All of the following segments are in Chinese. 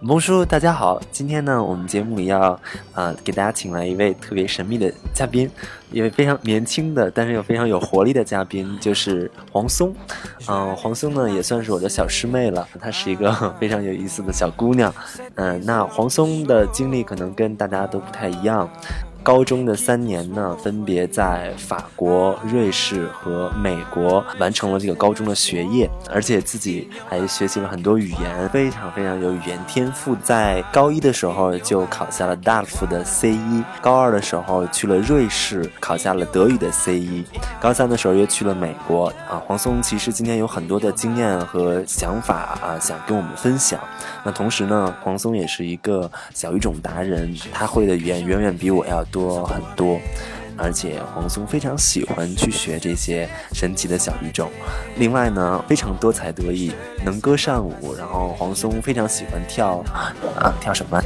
蒙叔，大家好！今天呢，我们节目里要，呃，给大家请来一位特别神秘的嘉宾，一位非常年轻的，但是又非常有活力的嘉宾，就是黄松。嗯，黄松呢也算是我的小师妹了，她是一个非常有意思的小姑娘。嗯，那黄松的经历可能跟大家都不太一样。高中的三年呢，分别在法国、瑞士和美国完成了这个高中的学业，而且自己还学习了很多语言，非常非常有语言天赋。在高一的时候就考下了 DAF 的 C 一，高二的时候去了瑞士考下了德语的 C 一，高三的时候又去了美国。啊，黄松其实今天有很多的经验和想法啊，想跟我们分享。那同时呢，黄松也是一个小语种达人，他会的语言远远比我要多。多很多，而且黄松非常喜欢去学这些神奇的小语种。另外呢，非常多才多艺，能歌善舞。然后黄松非常喜欢跳啊，跳什么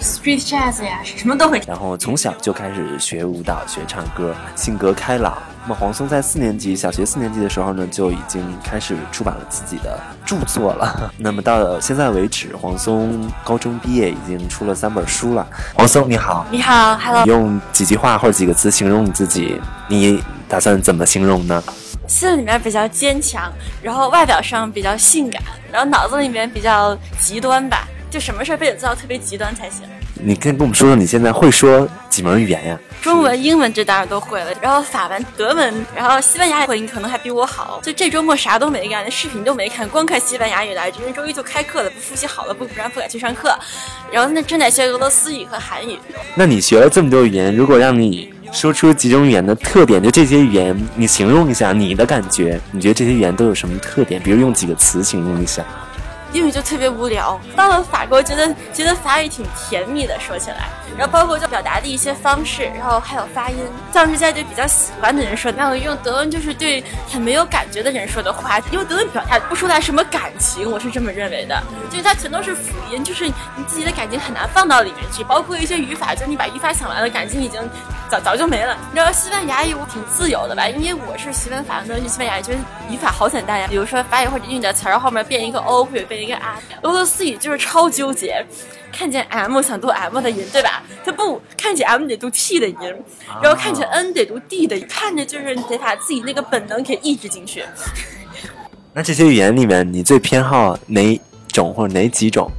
？Street Jazz 呀，什么都会。然后从小就开始学舞蹈、学唱歌，性格开朗。那么黄松在四年级，小学四年级的时候呢，就已经开始出版了自己的著作了。那么到现在为止，黄松高中毕业已经出了三本书了。黄松你好，你好，Hello。用几句话或者几个词形容你自己，你打算怎么形容呢？心里面比较坚强，然后外表上比较性感，然后脑子里面比较极端吧，就什么事儿非得做到特别极端才行。你可以跟我们说说你现在会说几门语言呀？中文、英文这当然都会了，然后法文、德文，然后西班牙语你可能还比我好。就这周末啥都没干，连视频都没看，光看西班牙语来着。因为周一就开课了，不复习好了，不不然不敢去上课。然后那正在学俄罗斯语和韩语。那你学了这么多语言，如果让你说出几种语言的特点，就这些语言，你形容一下你的感觉，你觉得这些语言都有什么特点？比如用几个词形容一下。英语就特别无聊，到了法国觉得觉得法语挺甜蜜的，说起来，然后包括就表达的一些方式，然后还有发音，像是在对比较喜欢的人说，然后用德文就是对很没有感觉的人说的话，用德文表达不出来什么感情，我是这么认为的，就是它全都是辅音，就是你自己的感情很难放到里面去，包括一些语法，就是你把语法想完了，感情已经早早就没了。你知道西班牙语我挺自由的吧，因为我是学文法文，西班牙语，觉得语法好简单呀，比如说法语或者英语的词儿后面变一个 o 或者变。一个 M，俄罗斯语就是超纠结，看见 M 想读 M 的音，对吧？他不看见 M 得读 T 的音，然后看见 N 得读 D 的，看着就是得把自己那个本能给抑制进去。那这些语言里面，你最偏好哪种或者哪几种？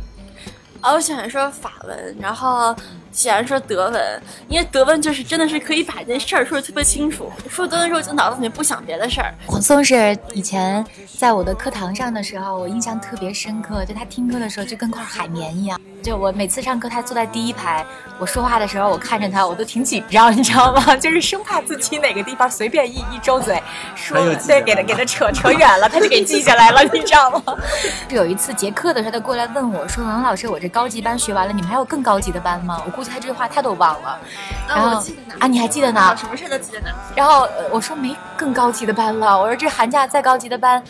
啊，我喜欢说法文，然后。喜欢说德文，因为德文就是真的是可以把一件事儿说的特别清楚。说德文时候就脑子里面不想别的事儿。黄松是以前在我的课堂上的时候，我印象特别深刻，就他听课的时候就跟块海绵一样。就我每次上课，他坐在第一排，我说话的时候，我看着他，我都挺紧张，你知道吗？就是生怕自己哪个地方随便一一周嘴，说对，给他给 他扯扯远了，他就给记下来了，你知道吗？有一次结课的时候，他过来问我说：“王老师，我这高级班学完了，你们还有更高级的班吗？”我。估计他这句话他都忘了，然后啊，你还记得呢？什么事都记得呢。然后我说没更高级的班了，我说这寒假再高级的班，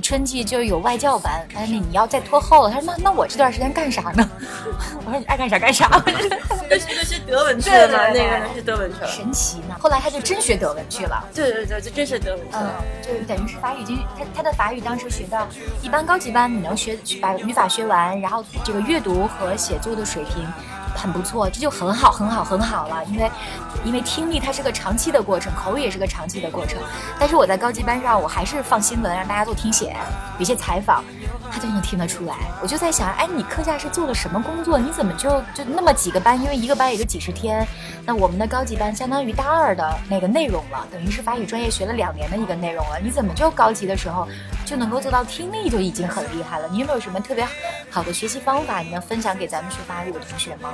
春季就有外教班，哎，那你要再拖后了。他说那那我这段时间干啥呢？我说你爱干啥干啥。那是学德文去了吗？那个是德文去了。神奇呢。后来他就真学德文去了。对对对，就真学德文。嗯，就等于是法语，就他他的法语当时学到一般高级班，你能学把语法学完，然后这个阅读和写作的水平。很不错，这就很好，很好，很好了。因为，因为听力它是个长期的过程，口语也是个长期的过程。但是我在高级班上，我还是放新闻让大家做听写，有些采访，他就能听得出来。我就在想，哎，你课下是做了什么工作？你怎么就就那么几个班？因为一个班也就几十天。那我们的高级班相当于大二的那个内容了，等于是法语专业学了两年的一个内容了。你怎么就高级的时候就能够做到听力就已经很厉害了？你有没有什么特别好的学习方法，你能分享给咱们学法语的同学吗？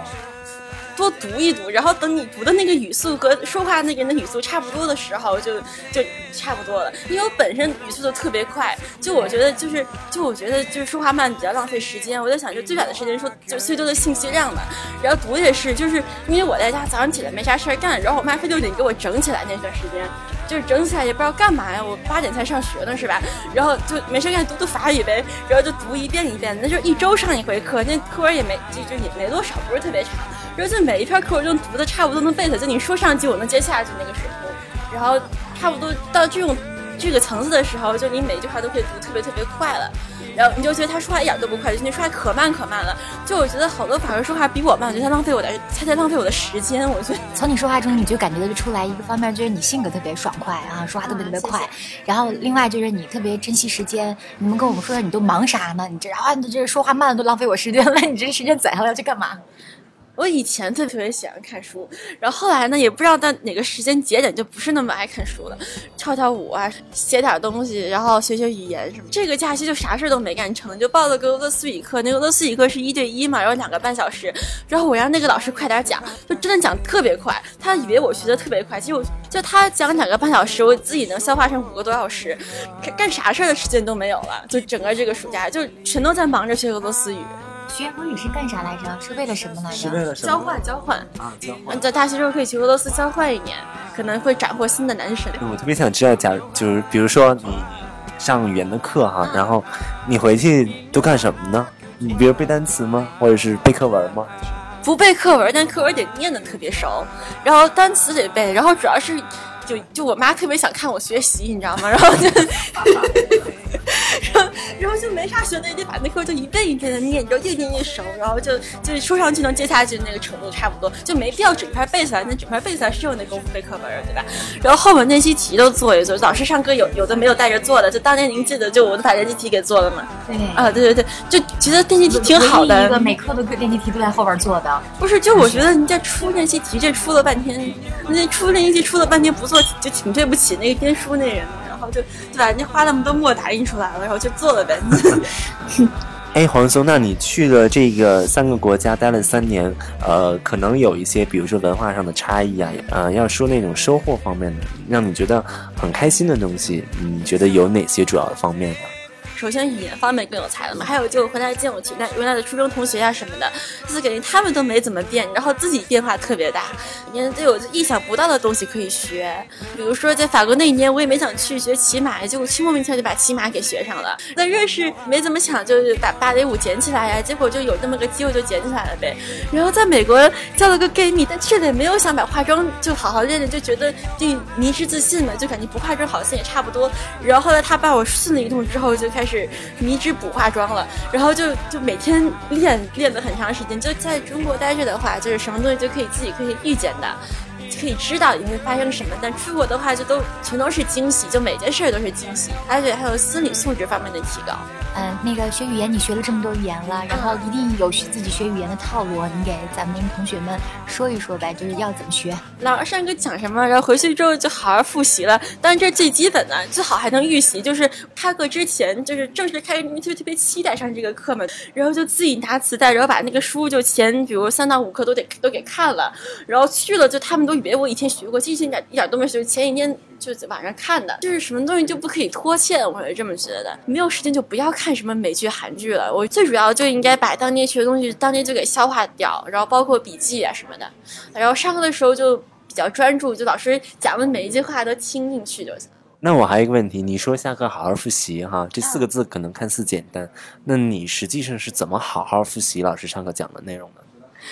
多读一读，然后等你读的那个语速和说话那个人的语速差不多的时候，就就差不多了。因为我本身语速就特别快，就我觉得就是就我觉得就是说话慢比较浪费时间。我在想，就最短的时间说就最多的信息量嘛。然后读也是，就是因为我在家早上起来没啥事儿干，然后我妈非六点给我整起来那段时间，就是整起来也不知道干嘛呀。我八点才上学呢，是吧？然后就没事干读读法语呗，然后就读一遍一遍，那就一周上一回课，那课文也没就就也没多少，不是特别长。然后就每一篇课文就读的差不多能背下，就你说上句我能接下句那个水平，然后差不多到这种这个层次的时候，就你每一句话都可以读特别特别快了，然后你就觉得他说话一点都不快，就你说话可慢可慢了。就我觉得好多法国说话比我慢，我觉得他浪费我的，他在浪费我的时间。我觉得 从你说话中，你就感觉得出来，一个方面就是你性格特别爽快啊，说话特别特别快，然后另外就是你特别珍惜时间。你们跟我们说说你都忙啥呢？你这啊，你这说话慢了都浪费我时间了，你这时间攒下来要去干嘛？我以前特别特别喜欢看书，然后后来呢，也不知道在哪个时间节点就不是那么爱看书了，跳跳舞啊，写点东西，然后学学语言什么。这个假期就啥事都没干成，就报了个俄罗斯语课。那个俄罗斯语课是一对一嘛，然后两个半小时，然后我让那个老师快点讲，就真的讲特别快。他以为我学的特别快，其实我就他讲两个半小时，我自己能消化成五个多小时，干啥事儿的时间都没有了。就整个这个暑假就全都在忙着学俄罗斯语。学俄语是干啥来着？是为了什么来着？是为了什么？交换，交换啊，交换。在大学时候可以去俄罗斯交换一年，可能会斩获新的男神。我特别想知道，假如就是比如说你上语言的课哈，然后你回去都干什么呢？你比如背单词吗？或者是背课文吗？不背课文，但课文得念的特别熟，然后单词得背，然后主要是就就我妈特别想看我学习，你知道吗？然后就。然后，然后就没啥学的，得把那课就一遍一遍的念，然后越念越熟，然后就就说上去能接下去那个程度差不多，就没必要整篇背下来。那整篇背下来是有那功夫背课文，对吧？然后后面练习题都做一做，老师上课有有的没有带着做的，就当年您记得，就我都把练习题给做了嘛。对啊，对对对，就觉得练习题挺好的。一个每课的练习题都在后边做的。不是，就我觉得你这出练习题这出了半天，那出练习题出了半天不做，就挺对不起那个编书那人。就对吧？你花那么多墨打印出来了，然后就做了呗。哎，黄松，那你去了这个三个国家待了三年，呃，可能有一些，比如说文化上的差异啊，呃，要说那种收获方面的，让你觉得很开心的东西，你觉得有哪些主要的方面呢？首先语言方面更有才了嘛，还有就回来见我原来原来的初中同学啊什么的，就是感觉他们都没怎么变，然后自己变化特别大，你看都有意想不到的东西可以学。比如说在法国那一年，我也没想去学骑马，结果去莫名其妙就把骑马给学上了。在瑞士没怎么想就是把芭蕾舞捡起来呀，结果就有那么个机会就捡起来了呗。然后在美国交了个 gay 蜜，但去了也没有想把化妆就好好练练，就觉得就迷失自信了，就感觉不化妆好像也差不多。然后后来他把我训了一通之后，就开始始。是迷之补化妆了，然后就就每天练练了很长时间。就在中国待着的话，就是什么东西就可以自己可以遇见的。可以知道你会发生什么，但出国的话就都全都是惊喜，就每件事都是惊喜，而且还有心理素质方面的提高。嗯，那个学语言，你学了这么多语言了，然后一定有学自己学语言的套路，你给咱们同学们说一说呗，就是要怎么学。老师上课讲什么，然后回去之后就好好复习了。但是这最基本的，最好还能预习，就是开课之前，就是正式开，就特别期待上这个课嘛，然后就自己拿磁带，然后把那个书就前比如三到五课都得都给看了，然后去了就他们都。以为我以前学过，其实一点一点都没学。前几天就在网上看的，就是什么东西就不可以拖欠，我是这么觉得。没有时间就不要看什么美剧、韩剧了。我最主要就应该把当年学的东西当年就给消化掉，然后包括笔记啊什么的。然后上课的时候就比较专注，就老师讲的每一句话都听进去就行。那我还有一个问题，你说下课好好复习哈，这四个字可能看似简单，那你实际上是怎么好好复习老师上课讲的内容的？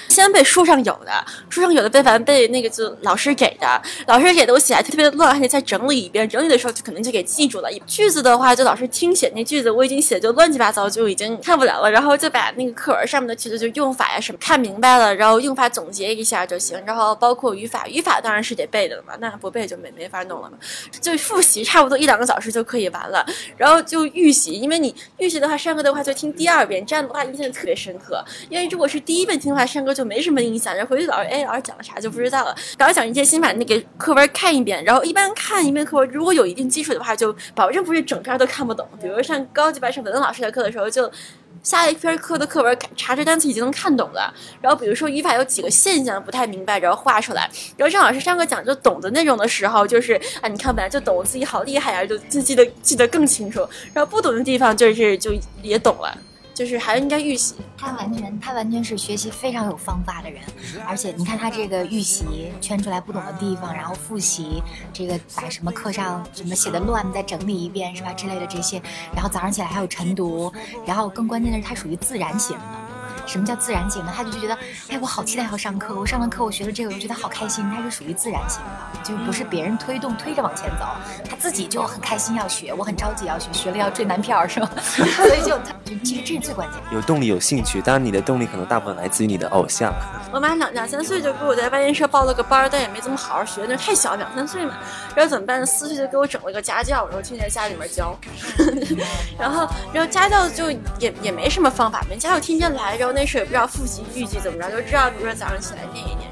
先背书上有的，书上有的背完背那个就老师给的，老师给的我写还特别乱，还得再整理一遍。整理的时候就可能就给记住了。句子的话，就老师听写那句子，我已经写就乱七八糟，就已经看不了了。然后就把那个课文上面的句子就用法呀什么看明白了，然后用法总结一下就行。然后包括语法，语法当然是得背的了嘛，那不背就没没法弄了嘛。就复习差不多一两个小时就可以完了。然后就预习，因为你预习的话，上课的话就听第二遍，这样的话印象特别深刻。因为如果是第一遍听的话，上课就没什么印象，然后回去老师哎，老师讲的啥就不知道了。老师讲一节，先把那个课文看一遍，然后一般看一遍课文，如果有一定基础的话，就保证不是整篇都看不懂。比如上高级班上文老师的课的时候，就下一篇课的课文查这单词已经能看懂了。然后比如说语法有几个现象不太明白，然后画出来。然后张老师上课讲就懂的那种的时候，就是啊，你看本来就懂，自己好厉害啊，就就记得记得更清楚。然后不懂的地方就是就也懂了。就是还应该预习，他完全他完全是学习非常有方法的人，而且你看他这个预习圈出来不懂的地方，然后复习这个把什么课上什么写的乱再整理一遍是吧之类的这些，然后早上起来还有晨读，然后更关键的是他属于自然型的。什么叫自然型呢？他就觉得，哎，我好期待要上课，我上完课，我学了这个，我觉得好开心。他是属于自然型的，就不是别人推动推着往前走，他自己就很开心要学，我很着急要学，学了要追男票是吧？所以就他，其实这是最关键的。有动力、有兴趣，当然你的动力可能大部分来自于你的偶像。我妈两两三岁就给我在外研社报了个班，但也没怎么好好学，那太小，两三岁嘛。然后怎么办？四岁就给我整了个家教，然后天天家里面教。然后，然后家教就也也没什么方法，人家教天天来，然后那时候也不知道复习预计怎么着，就知道比如说早上起来念一念。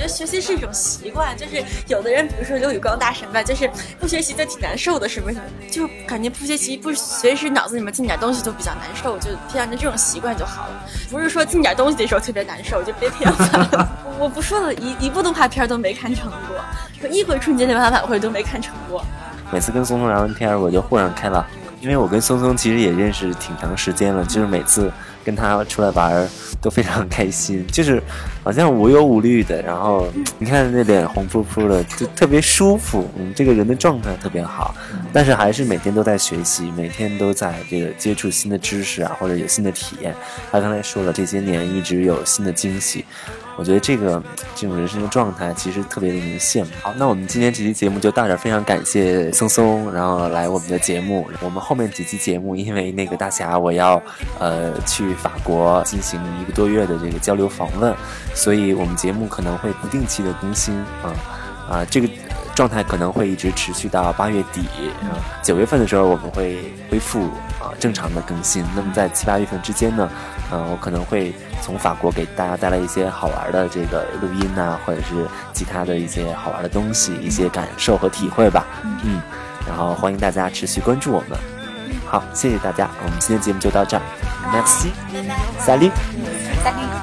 觉得学习是一种习惯，就是有的人，比如说刘宇光大神吧，就是不学习就挺难受的，是不是？就感觉不学习不随时脑子里面进点东西就比较难受，就培养成这种习惯就好了。不是说进点东西的时候特别难受，就别培养了。我不说了一一部动画片都没看成过，说一回春节联欢晚会都没看成过。每次跟松松聊完天，我就豁然开朗，因为我跟松松其实也认识挺长时间了，就是每次跟他出来玩都非常开心，就是好像无忧无虑的。然后你看那脸红扑扑的，就特别舒服。嗯，这个人的状态特别好，但是还是每天都在学习，每天都在这个接触新的知识啊，或者有新的体验。他刚才说了，这些年一直有新的惊喜。我觉得这个这种人生的状态其实特别令人羡慕。好，那我们今天这期节目就到这儿，非常感谢松松，然后来我们的节目。我们后面几期节目，因为那个大侠我要呃去法国进行一个多月的这个交流访问，所以我们节目可能会不定期的更新啊啊这个。状态可能会一直持续到八月底，啊，九月份的时候我们会恢复啊正常的更新。那么在七八月份之间呢，嗯，我可能会从法国给大家带来一些好玩的这个录音呐，或者是其他的一些好玩的东西，一些感受和体会吧。嗯，然后欢迎大家持续关注我们。好，谢谢大家，我们今天节目就到这儿，Merci，Salut，Salut。